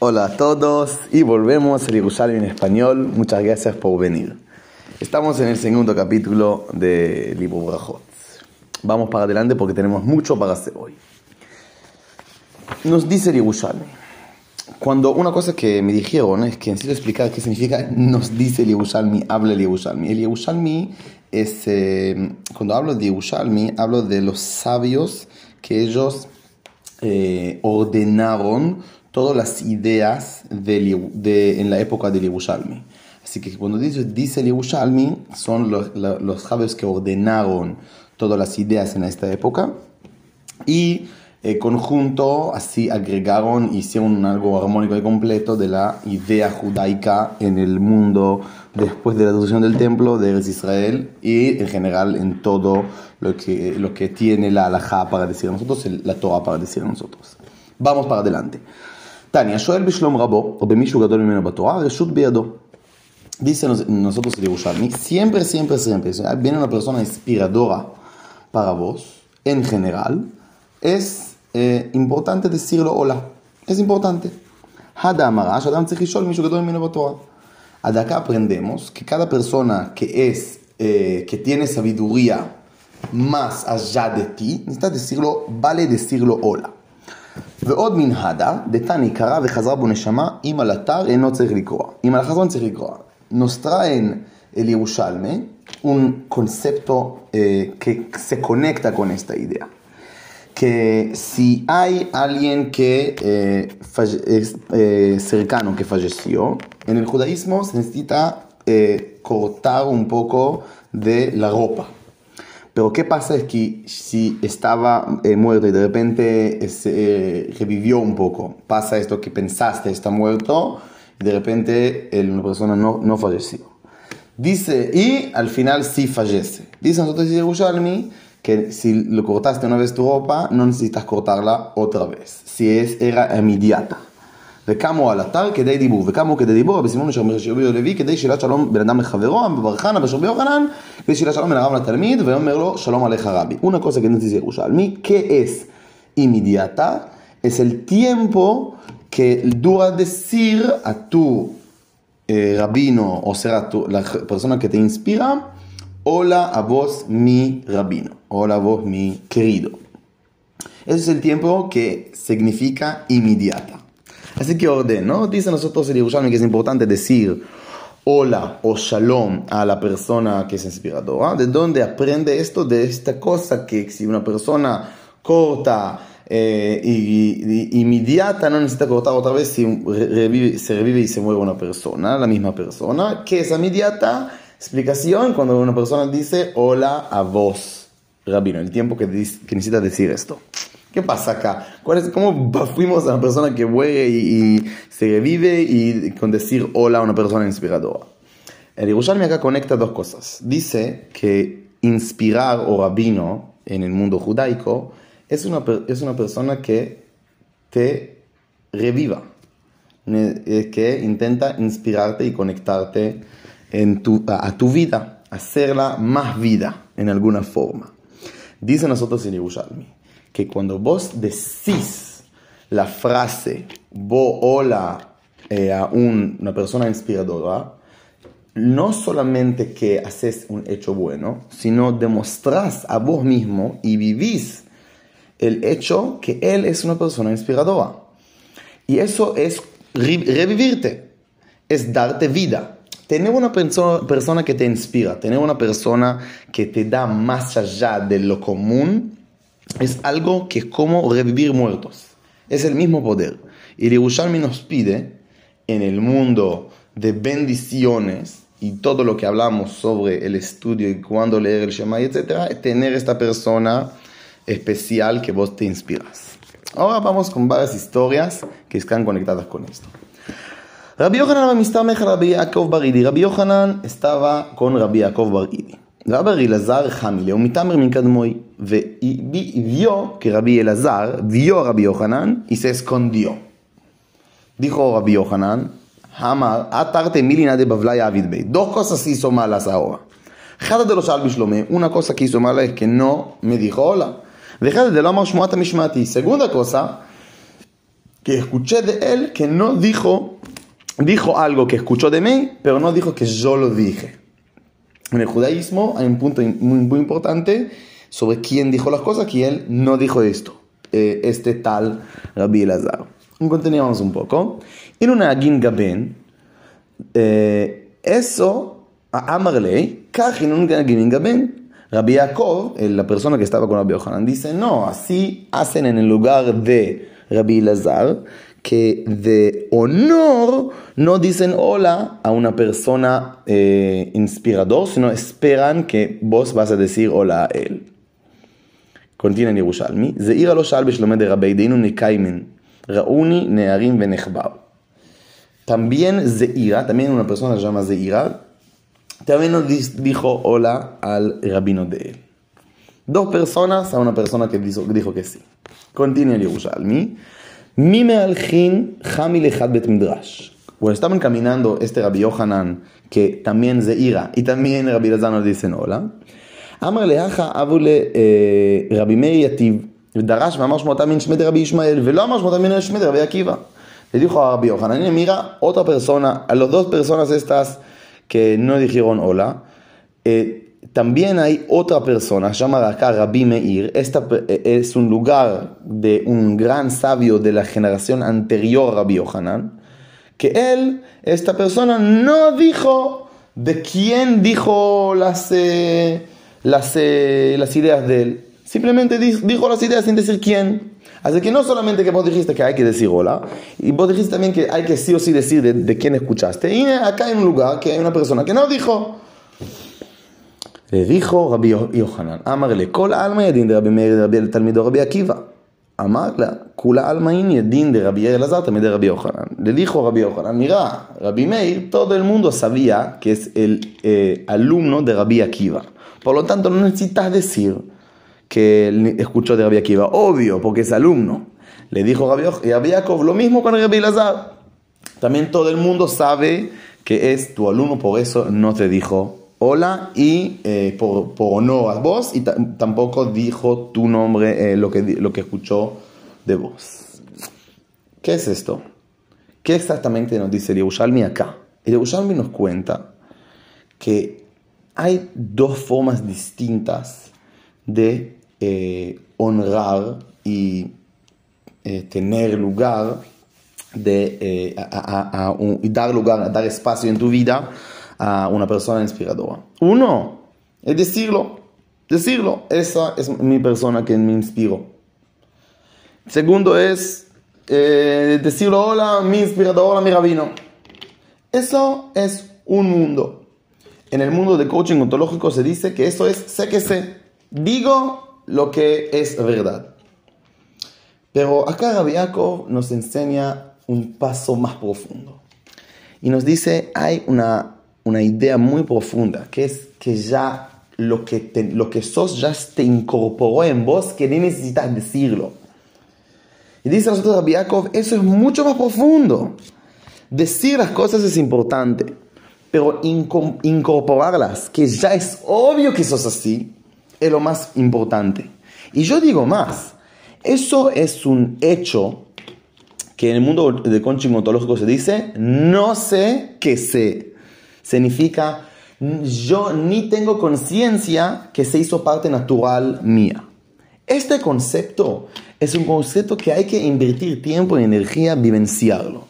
Hola a todos y volvemos a Jerusalén en español. Muchas gracias por venir. Estamos en el segundo capítulo de Libro Brajot. Vamos para adelante porque tenemos mucho para hacer hoy. Nos dice Yerushalmi. Cuando una cosa que me dijeron es que necesito explicar qué significa nos dice el Yerushalmi, habla el Yerushalmi. El Yerushalmi es, eh, cuando hablo de Yerushalmi, hablo de los sabios que ellos eh, ordenaron todas las ideas de, en la época del Yerushalmi. Así que cuando dice, dice el son los, los que ordenaron todas las ideas en esta época y eh, conjunto así agregaron, hicieron algo armónico y completo de la idea judaica en el mundo después de la destrucción del templo de Israel y en general en todo lo que, lo que tiene la halajá para decir a nosotros, la Torah para decir a nosotros. Vamos para adelante. Tania, Shoel Bishlom Rabo, o Bemishu Gadol Mimeno Batorah, Reshut Beado. Dice nosotros el siempre, siempre, siempre, viene una persona inspiradora para vos, en general, es eh, importante decirlo hola. Es importante. De acá aprendemos que cada persona que es, eh, que tiene sabiduría más allá de ti. ועוד מנהדה, דתני קרא וחזרה בו נשמה, אם על אתר אינו צריך לקרוא. אם על החזון צריך. Nos traen el Yerushalme un concepto eh, que se conecta con esta idea. Que si hay alguien que eh, es eh, cercano que falleció, en el judaísmo se necesita eh, cortar un poco de la ropa. Pero ¿qué pasa es que si estaba eh, muerto y de repente eh, revivió un poco, pasa esto que pensaste está muerto y de repente una persona no, no falleció. Dice, y al final sí fallece. Dice nosotros Yerushalmi que si lo cortaste una vez tu ropa, no necesitas cortarla otra vez, si es, era inmediata וקמו על אתר כדי דיבור, וקמו כדי דיבור, רבי סימון אשר אומר שרבי לוי, כדי שילת שלום בין אדם לחברו, בברכנה בשרבי יוחנן, כדי שילת שלום בין הרב לתלמיד, ויאמר לו שלום עליך רבי. Una cosa que nos dice Yerushalmi, ¿qué es inmediata? Es el tiempo que dura decir a tu eh, rabino, o sea, tu, la persona que te inspira, hola a vos mi rabino, hola a vos mi querido. Ese es el tiempo que significa inmediata. Así que orden, ¿no? Dice nosotros el Yerushalmi que es importante decir hola o shalom a la persona que es inspiradora. ¿De dónde aprende esto? De esta cosa que si una persona corta eh, y, inmediata no necesita cortar otra vez si se revive y se mueve una persona, la misma persona. ¿Qué es inmediata? Explicación cuando una persona dice hola a vos, rabino, el tiempo que, que necesita decir esto. ¿Qué pasa acá? ¿Cuál es, ¿Cómo fuimos a una persona que muere y, se revive y con decir hola a una persona inspiradora? El Yerushalmi acá conecta dos cosas. Dice que inspirar o rabino en el mundo judaico es una, es una persona que te reviva, que intenta inspirarte y conectarte en tu, a, tu vida, hacerla más vida en alguna forma. Dice nosotros en Yerushalmi que cuando vos decís la frase, vos hola eh, a una persona inspiradora, no solamente que haces un hecho bueno, sino demostrás a vos mismo y vivís el hecho que él es una persona inspiradora. Y eso es revivirte, es darte vida. Tener una persona que te inspira, tener una persona que te da más allá de lo común, es algo que es como revivir muertos. Es el mismo poder. Y Yerushalmi nos pide, en el mundo de bendiciones y todo lo que hablamos sobre el estudio y cuándo leer el Shema, etc., tener esta persona especial que vos te inspiras. Ahora vamos con varias historias que están conectadas con esto. Rabbi Yohanan Rabbi Yaakov Baridi. Rabbi Yohanan estaba con Rabbi Yaakov Baridi. Rabbi Lazar Hamile, un mitamer min y vio que Rabbi Elazar vio a Rabbi Yohanan y se escondió. Dijo Rabbi Yohanan, Hamar, atarte milina de Bavlaya Dos cosas hizo malas ahora. Jada de los Albi una cosa que hizo mala es que no me dijo hola. Dejad de Lamar Shmuata Mishmati. Segunda cosa, que escuché de él que no dijo, dijo algo que escuchó de mí, pero no dijo que yo lo dije. En el judaísmo hay un punto muy importante sobre quién dijo las cosas, que él no dijo esto, eh, este tal Rabbi Elazar. Continuamos un poco. En una Gingaben, eh, eso, a Amarley, en un Gingaben, Rabbi eh, la persona que estaba con Rabbi Yohanan, dice, no, así hacen en el lugar de Rabbi Lazar, que de honor no dicen hola a una persona eh, inspirador, sino esperan que vos vas a decir hola a él. En Yerushalmi, Zeir lo shal de Rabbi Deinu nekaimen, rauni nearim venechbao. También Zeira, también una persona se llama Zeira, también nos dijo hola al rabino de él. Dos personas a una persona que dijo, dijo que sí. Continúa el Yerushalmi. Mime alhin hami lechad bet midrash. Cuando estaban caminando este Rabbi Yohanan, que también Zeira, y también Rabbi Lazar nos dicen hola. אמר להכה אבו לרבי מאיר יתיב, ודרש ואמר שמותה מן שמד רבי ישמעאל, ולא אמר שמותה מן שמד רבי עקיבא. Le dijo a Rabbi Yohanan, mira, otra persona, a las dos personas estas que no dijeron hola, eh, también hay otra persona llamada acá Rabbi Meir. Esta eh, es un lugar de un gran sabio de la generación anterior a Rabbi Yohanan. Que él, esta persona, no dijo de quién dijo las, eh, las, eh, las ideas de él. Simplemente dijo las ideas sin decir quién. Así que no solamente que vos dijiste que hay que decir hola, y vos dijiste también que hay que sí o sí decir de, quién escuchaste. Y acá hay un lugar que hay una persona que no dijo. Le dijo Rabbi Yohanan, amarle, kol alma yadin de Rabbi Meir de Rabbi Talmido Rabbi Akiva. Amarla, kula alma in yadin de Rabbi Elazar también de Rabbi Yohanan. Le dijo Rabbi Yohanan, mira, Rabbi Meir, todo el mundo sabía que es el eh, alumno de Rabbi Akiva. Por lo tanto, no necesitas decir que escuchó de Rabbi Akiva. Obvio, porque es alumno. Le dijo Rabbi Yaakov lo mismo con Rabbi Lazar. También todo el mundo sabe que es tu alumno, por eso no te dijo hola y eh, por, por, honor a vos y tampoco dijo tu nombre, eh, lo, que, lo que escuchó de vos. ¿Qué es esto? ¿Qué exactamente nos dice el Yerushalmi acá? El Yerushalmi nos cuenta que hay dos formas distintas de eh, honrar y eh, tener lugar de eh, y dar lugar, dar espacio en tu vida a una persona inspiradora. Uno es decirlo, decirlo, esa es mi persona que me inspiro. Segundo es decirlo, hola, mi inspirador, mi rabino. Eso es un mundo. En el mundo de coaching ontológico se dice que eso es sé que sé. Digo lo que es verdad. Pero acá Rabbi nos enseña un paso más profundo. Y nos dice, hay una, una idea muy profunda, que es que ya lo que, lo que sos ya te incorporó en vos, que ni necesitas decirlo. Y dice nosotros Rabbi eso es mucho más profundo. Decir las cosas es importante, pero incorporarlas, que ya es obvio que sos así, es lo más importante. Y yo digo más, eso es un hecho que en el mundo de coaching ontológico se dice, no sé qué sé. Significa, yo ni tengo conciencia que se hizo parte natural mía. Este concepto es un concepto que hay que invertir tiempo y energía vivenciarlo.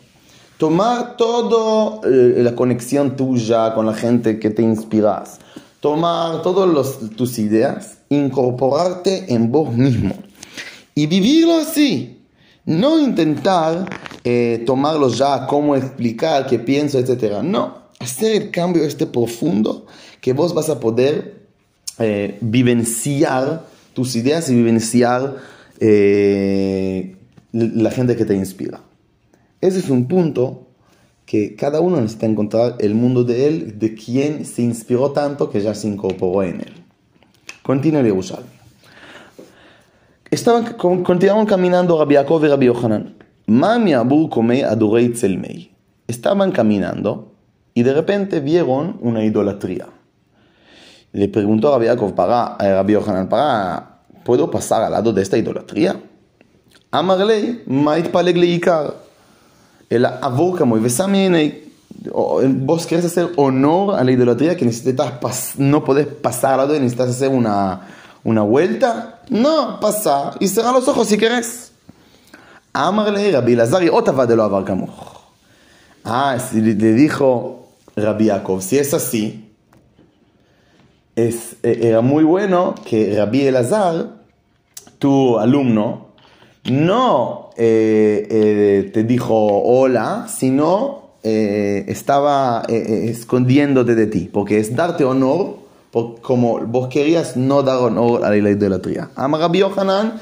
Tomar toda eh, la conexión tuya con la gente que te inspiras tomar todas tus ideas, incorporarte en vos mismo y vivirlo así. No intentar eh, tomarlo ya, cómo explicar, qué pienso, etc. No, hacer el cambio este profundo que vos vas a poder eh, vivenciar tus ideas y vivenciar eh, la gente que te inspira. Ese es un punto que cada uno necesita encontrar el mundo de él, de quien se inspiró tanto que ya se incorporó en él. Continúa el Yerushalmi. Estaban, continuaron caminando Rabbi Jacob y Rabbi Yohanan. Mami Abu come adorei tzelmei. Estaban caminando y de repente vieron una idolatría. Le preguntó a Rabbi Jacob para, a Rabbi Yohanan, para, ¿puedo pasar al lado de esta idolatría? Amarlei, mait paleg leikar el avor y Besamen, vos querés hacer honor a la idolatría que necesitas no podés pasar al lado y necesitas hacer una, una vuelta. No, pasa y cerrar los ojos si querés. Amarle Rabbi Lazar y Otava de lo Avar Ah, le dijo Rabbi Yaakov, si es así, es, e, era muy bueno que Rabbi Elazar, tu alumno, no eh, eh, te dijo hola, sino eh, estaba eh, escondiéndote de ti, porque es darte honor, como vos querías no dar honor a la idolatría. Ama Rabbi Yohanan,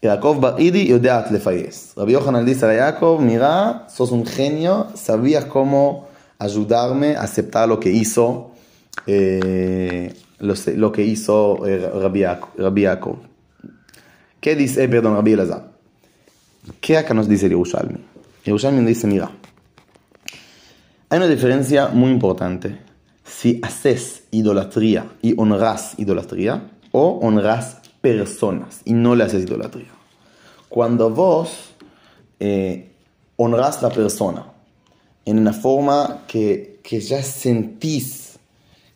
Jacob Baridi, Yodeat Lefayes. Rabbi Yohanan dice a Jacob, mira, sos un genio, sabías cómo ayudarme a aceptar lo que hizo, lo, lo, que hizo Rabbi, Rabbi Jacob. ¿Qué dice, perdón, Rabbi Elazar? ¿Qué acá nos dice Yerushalmi? Yerushalmi dice, mira, hay una diferencia muy importante. Si haces idolatría y honras idolatría, o honras personas y no le haces idolatría. Cuando vos eh, honras la persona en una forma que, que ya sentís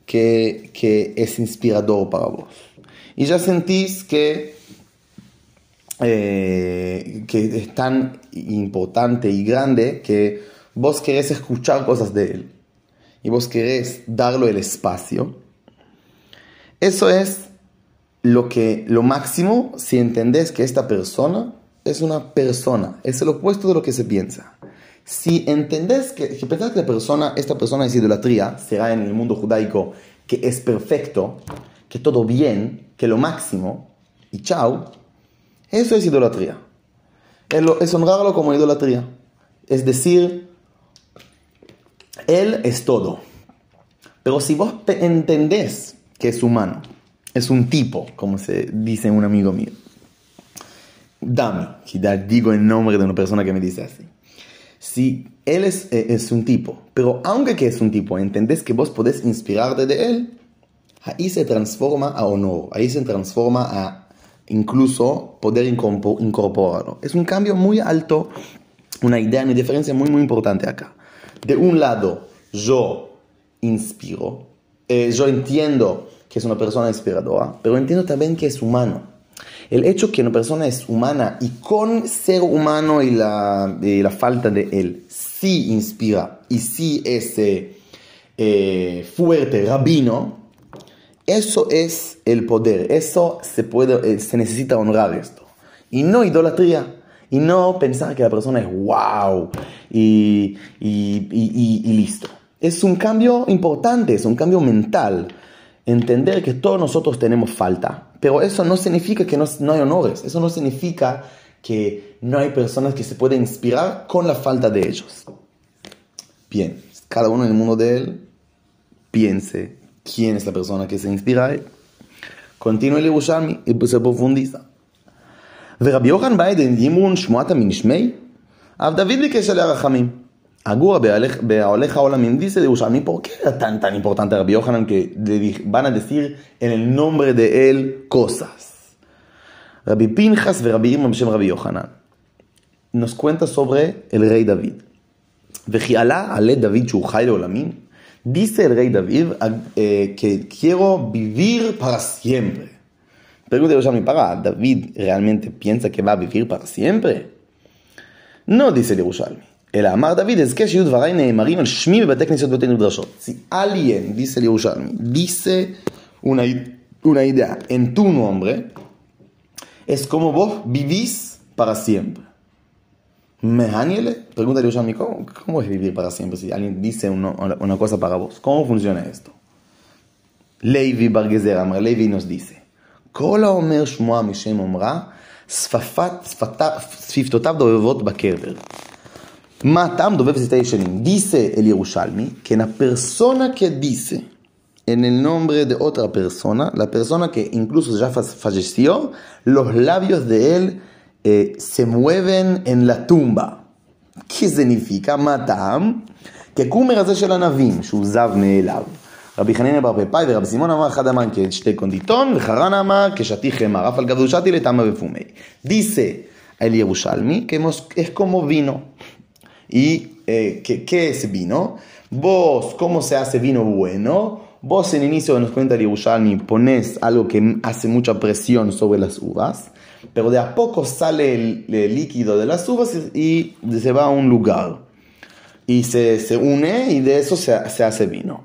que, que, es inspirador para vos y ya sentís que, eh, que es tan importante y grande que vos querés escuchar cosas de él y vos querés darle el espacio, eso es lo, que, lo máximo si entendés que esta persona es una persona, es el opuesto de lo que se piensa. Si entendés que, si pensás que la persona, esta persona es idolatría, será en el mundo judaico que es perfecto, que todo bien, que lo máximo, y chao, eso es idolatría. Es honrarlo como idolatría. Es decir, él es todo. Pero si vos entendés que es humano, es un tipo, como se dice un amigo mío. Dame, que digo el nombre de una persona que me dice así. Si él es, eh, es un tipo, pero aunque que es un tipo, entendés que vos podés inspirarte de él, ahí se transforma a honor, ahí se transforma a incluso poder incorporarlo. Es un cambio muy alto, una idea, una diferencia muy, muy importante acá. De un lado, yo inspiro, eh, yo entiendo que es una persona inspiradora, pero entiendo también que es humano. El hecho que una persona es humana y con ser humano y la, la falta de él, sí inspira y sí es eh, eh, fuerte, rabino, eso es el poder, eso se, puede, eh, se necesita honrar esto. Y no idolatría. Y no pensar que la persona es wow y, y, listo. Es un cambio importante, es un cambio mental entender que todos nosotros tenemos falta, pero eso no significa que no, hay honores, eso no significa que no hay personas que se pueden inspirar con la falta de ellos. Bien, cada uno en el mundo de él piense quién es la persona que se inspira a él. Continúa el Yerushalmi y se profundiza. ורבי יוחנן ביידן ימרון שמועתה מנשמי, אף דוד ביקש עליה רחמים. Agura Bealeja Olamim dice de Ushalmi, ¿por qué era tan, tan importante Rabbi Yohanan que van a decir en el nombre de él cosas? Rabbi Pinchas ve Rabbi Imam Rabbi Yohanan nos cuenta sobre el rey David. Vejiala ale David Shuchai Olamim. Dice el rey David eh, que quiero vivir para siempre. Pregunta Yerushalmi, ¿para David realmente piensa que va a vivir para siempre? No dice Yerushalmi. אלא אמר דוד, אזכה שיהיו דבריי נאמרים על שמי בבתי כנסיות ובתי מדרשות. Si alguien, dice el Yerushalmi, dice una, una idea en tu nombre, es como vos vivís para siempre. Mehániele, pregunta el Yerushalmi, ¿cómo, ¿cómo es vivir para siempre si alguien dice una, una cosa para vos? ¿Cómo funciona esto? Levi Bargezer Amar, Levi nos dice, כל האומר שמוע משם אומרה, שפתותיו דובבות בקבר. Matam Dice el Yerushalmi que la persona que dice en el nombre de otra persona, la persona que incluso ya falleció, los labios de él eh, se mueven en la tumba. ¿Qué significa? Matam, que ככומר הזה של ענבים, שהוא זב מאליו. רבי חנינא בר פפאי ורבי סימון אמר אחד המן כשתי קונדיטון וחרן אמר כשתי חמר, אף על גב ושתי לטמא ופומי. Yerushalmi, que es como vino. ¿Y eh, ¿qué, ¿qué, es vino? Vos, ¿cómo se hace vino bueno? Vos en inicio nos cuenta el Yerushalmi, pones algo que hace mucha presión sobre las uvas, pero de a poco sale el, líquido de las uvas y, se va a un lugar. Y se, se une y de eso se, se hace vino.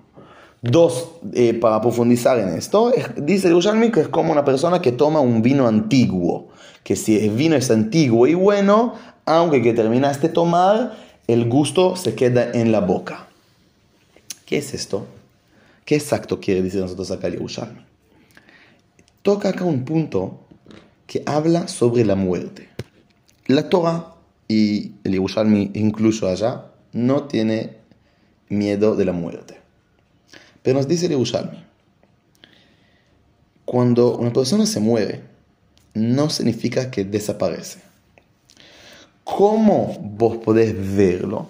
Dos, eh, para profundizar en esto, dice Yerushalmi que es como una persona que toma un vino antiguo, que si el vino es antiguo y bueno, aunque que terminaste tomar, el gusto se queda en la boca. ¿Qué es esto? ¿Qué exacto quiere decir nosotros acá el Yerushalmi? Toca acá un punto que habla sobre la muerte. La Torah y el Yerushalmi incluso allá no tiene miedo de la muerte. Pero nos dice el Yerushalmi, cuando una persona se muere, no significa que desaparece. ¿Cómo vos podés verlo?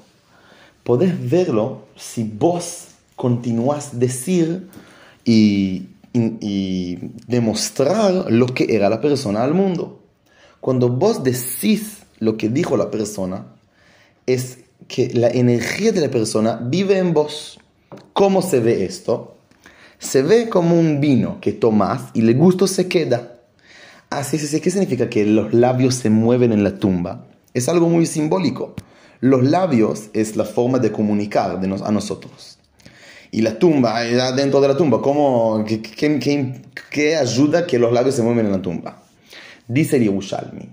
Podés verlo si vos continuás a decir y, demostrar lo que era la persona al mundo. Cuando vos decís lo que dijo la persona, es que la energía de la persona vive en vos. ¿Cómo se ve esto? Se ve como un vino que tomás y el gusto se queda. Así es, ¿qué significa que los labios se mueven en la tumba? es algo muy simbólico. Los labios es la forma de comunicar a nosotros. Y la tumba, dentro de la tumba, ¿cómo, qué, ayuda que los labios se mueven en la tumba? Dice Yerushalmi,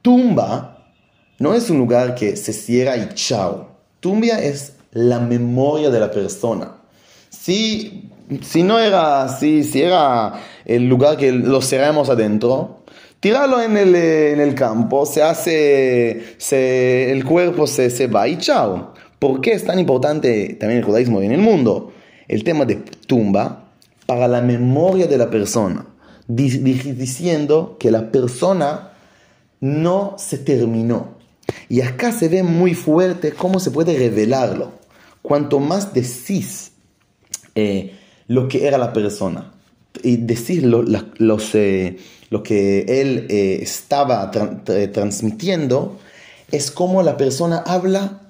tumba no es un lugar que se cierra y chao. Tumba es la memoria de la persona. Si, si no era así, si era el lugar que lo cerramos adentro, Tíralo en el, en el campo, se hace, se, el cuerpo se, se va y chao. ¿Por qué es tan importante también el judaísmo en el mundo? El tema de tumba para la memoria de la persona, diciendo que la persona no se terminó. Y acá se ve muy fuerte cómo se puede revelarlo. Cuanto más decís eh, lo que era la persona y decís los... Eh, lo que él eh, estaba transmitiendo, es como la persona habla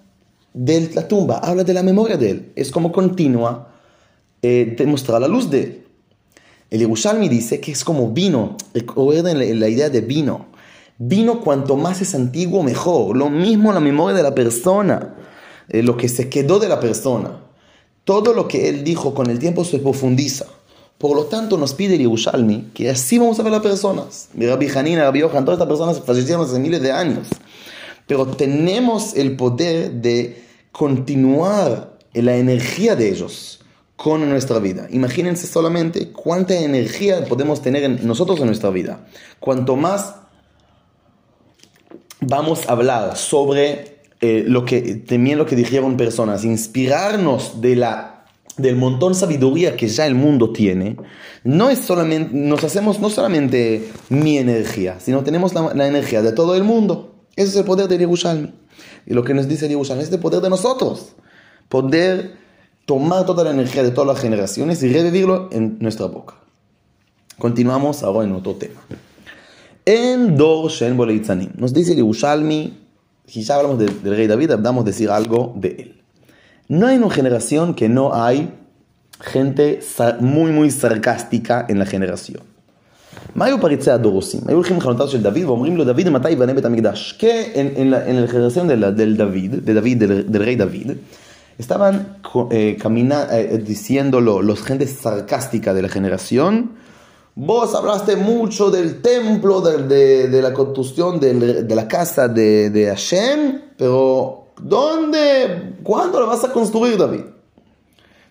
de la tumba, habla de la memoria de él. Es como continúa eh, demostrar la luz de él. El Yerushalmi dice que es como vino. Recuerden la idea de vino. Vino cuanto más es antiguo, mejor. Lo mismo la memoria de la persona, eh, lo que se quedó de la persona. Todo lo que él dijo con el tiempo se profundiza. Por lo tanto, nos pide el Yerushalmi que así vamos a ver las personas. Rabbi Hanina, Rabbi Yohan, todas estas personas fallecieron hace miles de años. Pero tenemos el poder de continuar la energía de ellos con nuestra vida. Imagínense solamente cuánta energía podemos tener en nosotros en nuestra vida. Cuanto más vamos a hablar sobre eh, lo que también lo que dijeron personas, inspirarnos de la del montón de sabiduría que ya el mundo tiene, no es solamente, nos hacemos no solamente mi energía, sino tenemos la, energía de todo el mundo. Ese es el poder de Yerushalmi. Y lo que nos dice Yerushalmi es el poder de nosotros. Poder tomar toda la energía de todas las generaciones y revivirlo en nuestra boca. Continuamos ahora en otro tema. En Dor Shen Nos dice Yerushalmi, si ya hablamos del rey David, a decir algo de él. No hay una generación que no hay gente muy, muy sarcástica en la generación. מה היו פריצי הדור עושים? היו הולכים לחנותיו של דוד ואומרים לו, דוד, מתי ייבנה בית המקדש? Que en, en, la, en la generación de, la, del David, de David, del, del rey David, estaban eh, camina, eh, diciéndolo los gente sarcástica de la generación, vos hablaste mucho del templo, de, de, de la construcción de, de la casa de, de Hashem, pero ¿Dónde? ¿Cuándo lo vas a construir, David?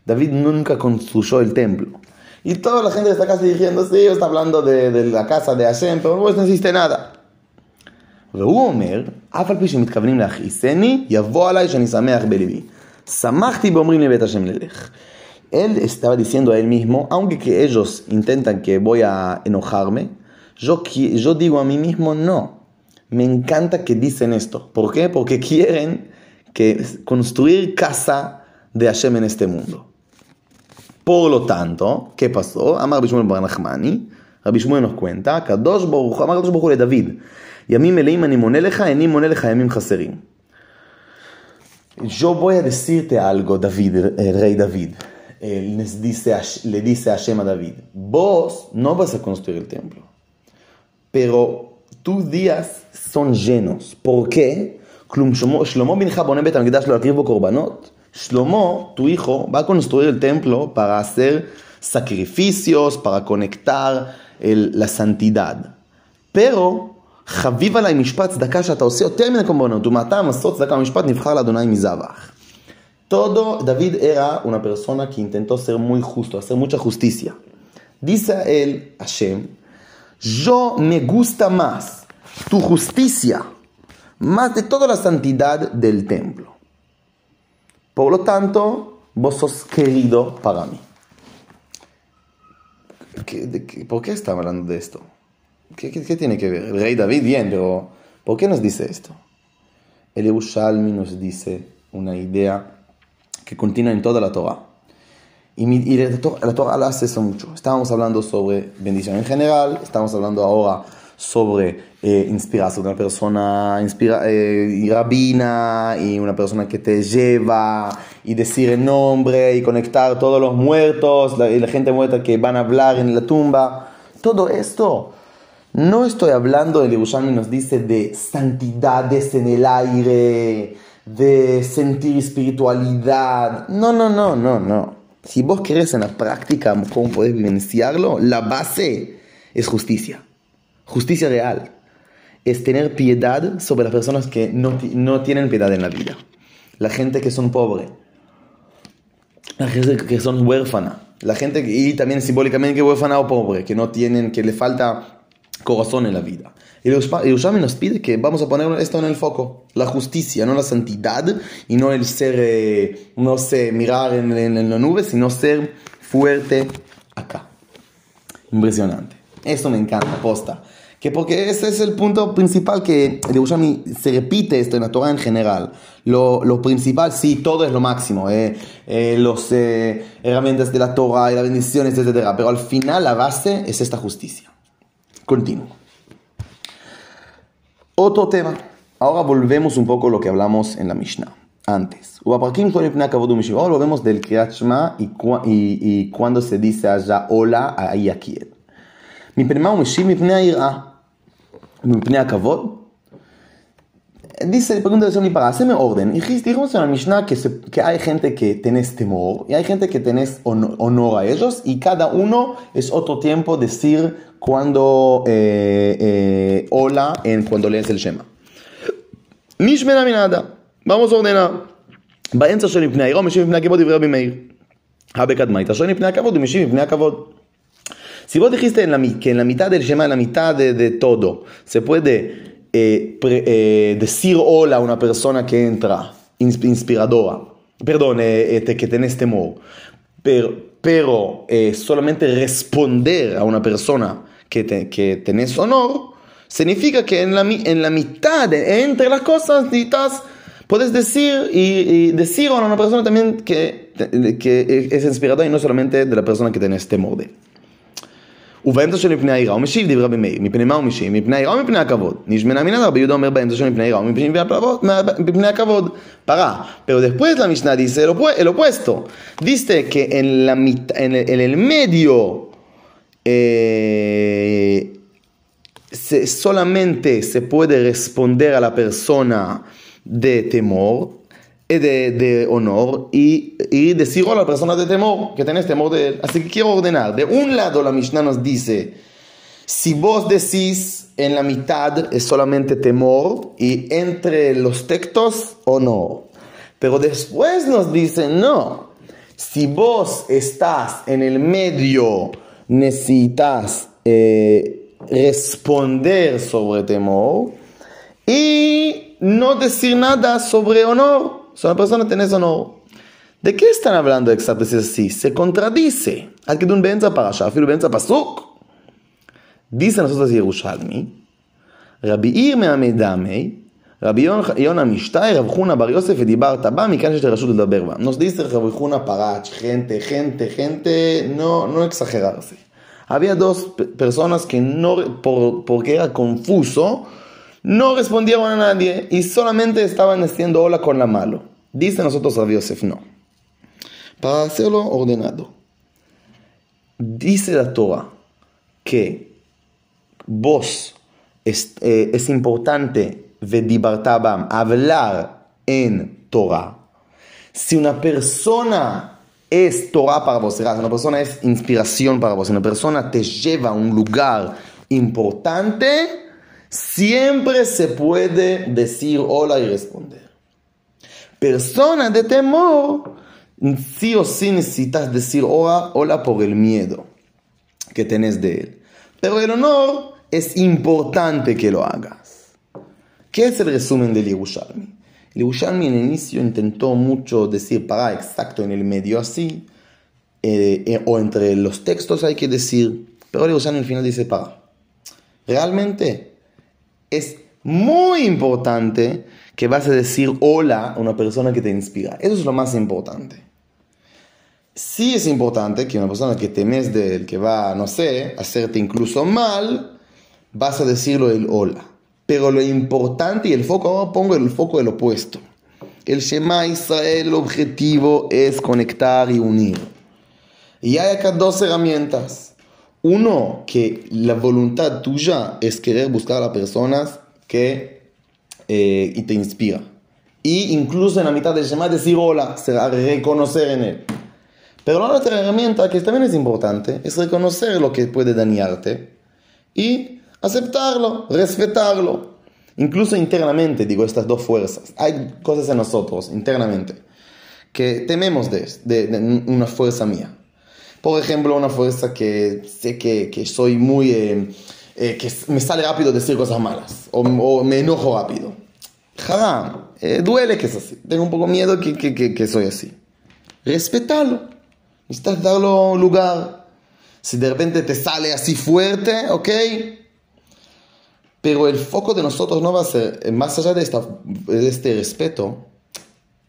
David nunca construyó el templo. Y toda la gente de esta casa diciendo, sí, está hablando de, de la casa de Hashem, pero no existe nada. והוא אומר, אף על פי שמתכוונים להכעיסני, יבוא עליי שאני שמח בלבי. שמחתי באומרים לי בית השם ללך. Él estaba diciendo a él mismo, aunque que ellos intentan que voy a enojarme, yo, yo digo a mí mismo, no. Me encanta que dicen esto. ¿Por qué? Porque quieren que construir casa de Hashem en este mundo. פור לא טנטו, כפסו, אמר רבי שמואל בר נחמני, רבי שמואל נוקוונטה, קדוש ברוך הוא, אמר קדוש ברוך הוא לדוד, ימים מלאים אני מונה לך, איני מונה לך ימים חסרים. ז'ו בויה a decirte algo, David, el rey David, les dice, le dice Hashem a David, vos no vas a construir el כלום שלמה בנך בונה בית המקדש לא להקריב בו קורבנות, Shlomo, tu hijo, va a construir el templo para hacer sacrificios, para conectar el, la santidad. Pero חביב עליי משפט צדקה שאתה עושה יותר מן הקורבנות, ומעתה מסות צדקה ומשפט נבחר לאדוני מזבח. Todo, David era una persona que intentó ser muy justo, hacer mucha justicia. Dice a él, Hashem, yo me gusta más tu justicia, más de toda la santidad del templo. Por lo tanto, vos sos querido para mí. ¿Qué, de, qué, ¿Por qué estamos hablando de esto? ¿Qué, ¿Qué, tiene que ver? El rey David, bien, pero ¿por qué nos dice esto? El Yerushalmi nos dice una idea que continúa en toda la Torah. Y, la, Torah la hace eso mucho. Estábamos hablando sobre bendición en general, estamos hablando ahora sobre eh, inspirarse de una persona inspira, eh, rabina y una persona que te lleva y decir el nombre y conectar todos los muertos y la gente muerta que van a hablar en la tumba. Todo esto no estoy hablando, el Yerushalmi nos dice de santidades en el aire, de sentir espiritualidad. No, no, no, no, no. Si vos querés en la práctica cómo podés vivenciarlo, la base es justicia. Justicia real. Es tener piedad sobre las personas que no, no tienen piedad en la vida. La gente que son pobres. La gente que son huérfana. La gente que, y también simbólicamente que huérfana o pobre, que no tienen, que le falta corazón en la vida. Y Yerushalmi nos pide que vamos a poner esto en el foco, la justicia, no la santidad y no el ser, eh, no sé, mirar en, en, en la nube, sino ser fuerte acá. Impresionante. Esto me encanta, posta. Que porque ese es el punto principal que Yerushalmi se repite esto en la Torah en general. Lo, lo principal, sí, todo es lo máximo. Eh, eh, los eh, herramientas de la Torah y las bendiciones, etc. Pero al final la base es esta justicia. Continúo. Otro tema. Ahora volvemos un poco a lo que hablamos en la Mishnah antes. Ahora volvemos del Kriyat Shema y, cu y, y, cuando se dice allá hola, ahí aquí. Mi מפני היראה. ומפני הכבוד. Dice, pregunta de para hacerme orden. Dijimos en la Mishnah que, se, que hay gente que tenés temor y hay gente que tenés honor, honor a ellos y cada uno es otro tiempo decir cuando eh, eh, hola en cuando lees el Shema. Mishmena minada. Vamos a ordenar. באמצע של מפני העירה משיב מפני הכבוד דברי רבי מאיר. הבקדמייתא שואל מפני הכבוד ומשיב מפני הכבוד. Si vos dijiste en la, que en la mitad del Shema, en la mitad de, de todo, se puede eh, pre, eh, decir hola a una persona que entra, inspiradora, perdón, eh, eh que tenés temor, pero, pero eh, solamente responder a una persona que, te, que tenés honor, significa que en la, en la mitad, entre las cosas, necesitas, puedes decir y, y, decir a una persona también que, que es inspiradora y no solamente de la persona que tenés temor de ובאמצע של מפני העירה הוא משיב דברי רבי מאיר, מפני מה הוא משיב? מפני העירה או מפני הכבוד? נשמנה מן רבי יהודה אומר באמצע של מפני העירה o מפני הכבוד. Para, pero después la Mishnah dice el opuesto. Dice que en, la en, el, en el medio eh, se, solamente se puede responder a la persona de temor de, de honor y, y decir a la persona de temor, que tenés temor de él. Así que quiero ordenar. De un lado la Mishnah nos dice, si vos decís en la mitad es solamente temor y entre los textos honor. Pero después nos dice, no, si vos estás en el medio, necesitas eh, responder sobre temor y no decir nada sobre honor. Si una persona tenés honor. ¿De qué están hablando exactamente así? Se contradice. Al que un benza parasha, afilo benza pasuk. Dice nosotros Yerushalmi, רבי עיר מהמדמי, רבי יונה משתאי, רב חונה בר יוסף, ודיברת בה, מכאן שיש לרשות לדבר בה. Nos dice רבי חונה פרach, gente, gente, gente, no, no exagerarse. Había dos personas que no, por, porque era confuso, no respondieron a nadie y solamente estaban haciendo hola con la mano. Dice nosotros a Yosef, no. Para hacerlo ordenado. Dice la Torah que vos es, eh, es importante hablar en Torah. Si una persona es Torah para vos, si una persona es inspiración para vos, si una persona te lleva a un lugar importante, siempre se puede decir hola y responder. Persona de temor, sí o sí necesitas decir hola, hola por el miedo que tenés de él. Pero el honor es importante que lo hagas. ¿Qué es el resumen del Yerushalmi? El Yerushalmi en el inicio intentó mucho decir para exacto en el medio así, eh, eh, o entre los textos hay que decir, pero el Yerushalmi al final dice para. Realmente es muy importante que vas a decir hola a una persona que te inspira. Eso es lo más importante. Sí es importante que una persona que temes de que va, no sé, a hacerte incluso mal, vas a decirlo el hola. Pero lo importante y el foco, ahora pongo el foco del opuesto. El Shema Israel, el objetivo es conectar y unir. Y hay acá dos herramientas. Uno, que la voluntad tuya es querer buscar a las personas que eh, te inspira. Y incluso en la mitad del Shema decir hola, será reconocer en él. Pero la otra herramienta que también es importante es reconocer lo que puede dañarte y aceptarlo, respetarlo. Incluso internamente, digo, estas dos fuerzas. Hay cosas en nosotros, internamente, que tememos de, una fuerza mía. Por ejemplo, una fuerza que sé que, que soy muy... Eh, eh, que me sale rápido decir cosas malas o, me enojo rápido. Haram, eh, duele que es así. Tengo un poco miedo que, que, que, soy así. Respetalo. Necesitas darlo lugar. Si de repente te sale así fuerte, ok, pero el foco de nosotros no va a ser, eh, más allá de, esta, de este respeto,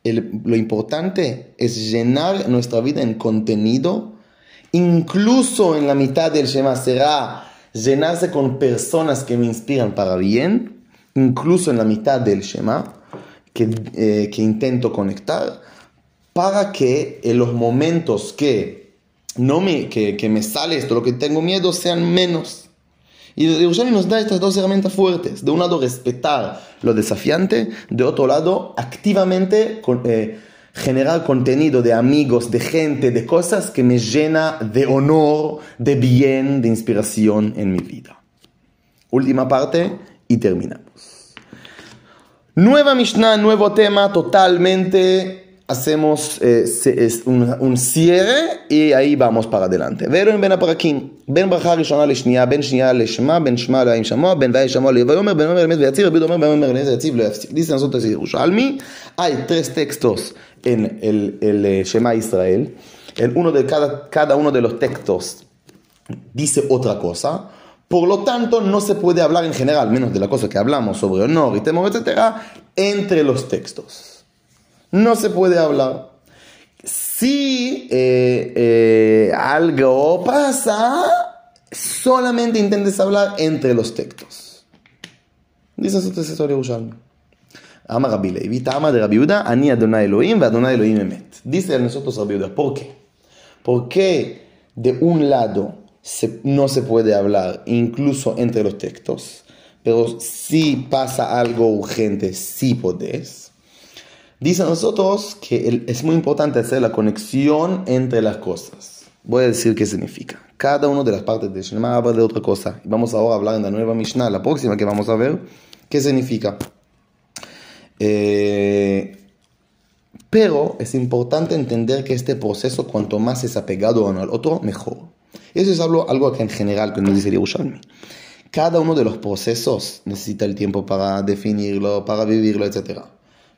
lo importante es llenar nuestra vida en contenido, incluso en la mitad del Shema será llenarse con personas que me inspiran para bien, incluso en la mitad del Shema, que, eh, que intento conectar, para que en los momentos que, no me, que, que me sale esto, lo que tengo miedo, sean menos. Y Yerushalmi nos da estas dos herramientas fuertes. De un lado, respetar lo desafiante. De otro lado, activamente eh, generar contenido de amigos, de gente, de cosas que me llena de honor, de bien, de inspiración en mi vida. Última parte y terminamos. Nueva Mishnah, nuevo tema totalmente hacemos eh, un, un, cierre y ahí vamos para adelante. ואלו בין הפרקים, בין ברכה ראשונה לשנייה, בין שנייה לשמה, בין שמה לעין שמוע, בין ואי שמוע ויאמר, בין אומר אמת ויציב, רבי אומר, בין אומר אמת ויציב לא יפסיק. Dice nosotros Yerushalmi, hay tres textos en el, el eh, Shema Israel, el uno de cada, cada uno de los textos dice otra cosa, por lo tanto, no se puede hablar en general, menos de la cosa que hablamos sobre honor y temor, etc., entre los textos no se puede hablar. Si eh, eh, algo pasa, solamente intentes hablar entre los textos. Dice su historia Yerushalmi. Ama Rabbi Levi, ama de Rabbi Yehuda, ani Adonai Elohim, ve Adonai Elohim emet. Dice a nosotros Rabbi Yehuda, ¿por qué? Porque de un lado no se puede hablar, incluso entre los textos, pero si pasa algo urgente, sí podés. Dice a nosotros que es muy importante hacer la conexión entre las cosas. Voy a decir qué significa. Cada una de las partes de Shema habla de otra cosa. Vamos ahora a hablar en la nueva Mishnah, la próxima que vamos a ver, qué significa. Eh, pero es importante entender que este proceso, cuanto más es apegado uno al otro, mejor. Eso es algo, algo que en general que nos dice Yerushalmi. Cada uno de los procesos necesita el tiempo para definirlo, para vivirlo, etcétera.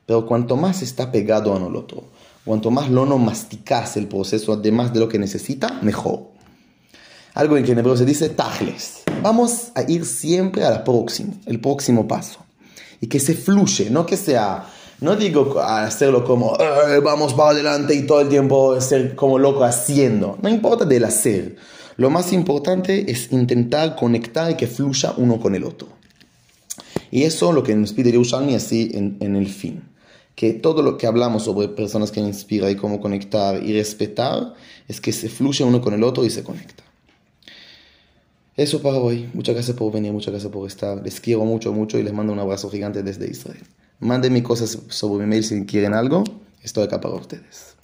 Pero cuanto más está pegado a al otro, cuanto más lo no masticas el proceso, además de lo que necesita, mejor. Algo en que en hebreo se dice tajles. Vamos a ir siempre a la próxima, el próximo paso. Y que se fluye, no que sea, no digo hacerlo como eh, vamos para adelante y todo el tiempo ser como loco haciendo. No importa del hacer. Lo más importante es intentar conectar y que fluya uno con el otro. Y eso lo que nos pide Yerushalmi así en, en el fin. Que todo lo que hablamos sobre personas que inspiran y cómo conectar y respetar es que se fluye uno con el otro y se conecta. Eso para hoy. Muchas gracias por venir, muchas gracias por estar. Les quiero mucho, mucho y les mando un abrazo gigante desde Israel. Mándenme cosas sobre mi mail si quieren algo. Estoy acá para ustedes.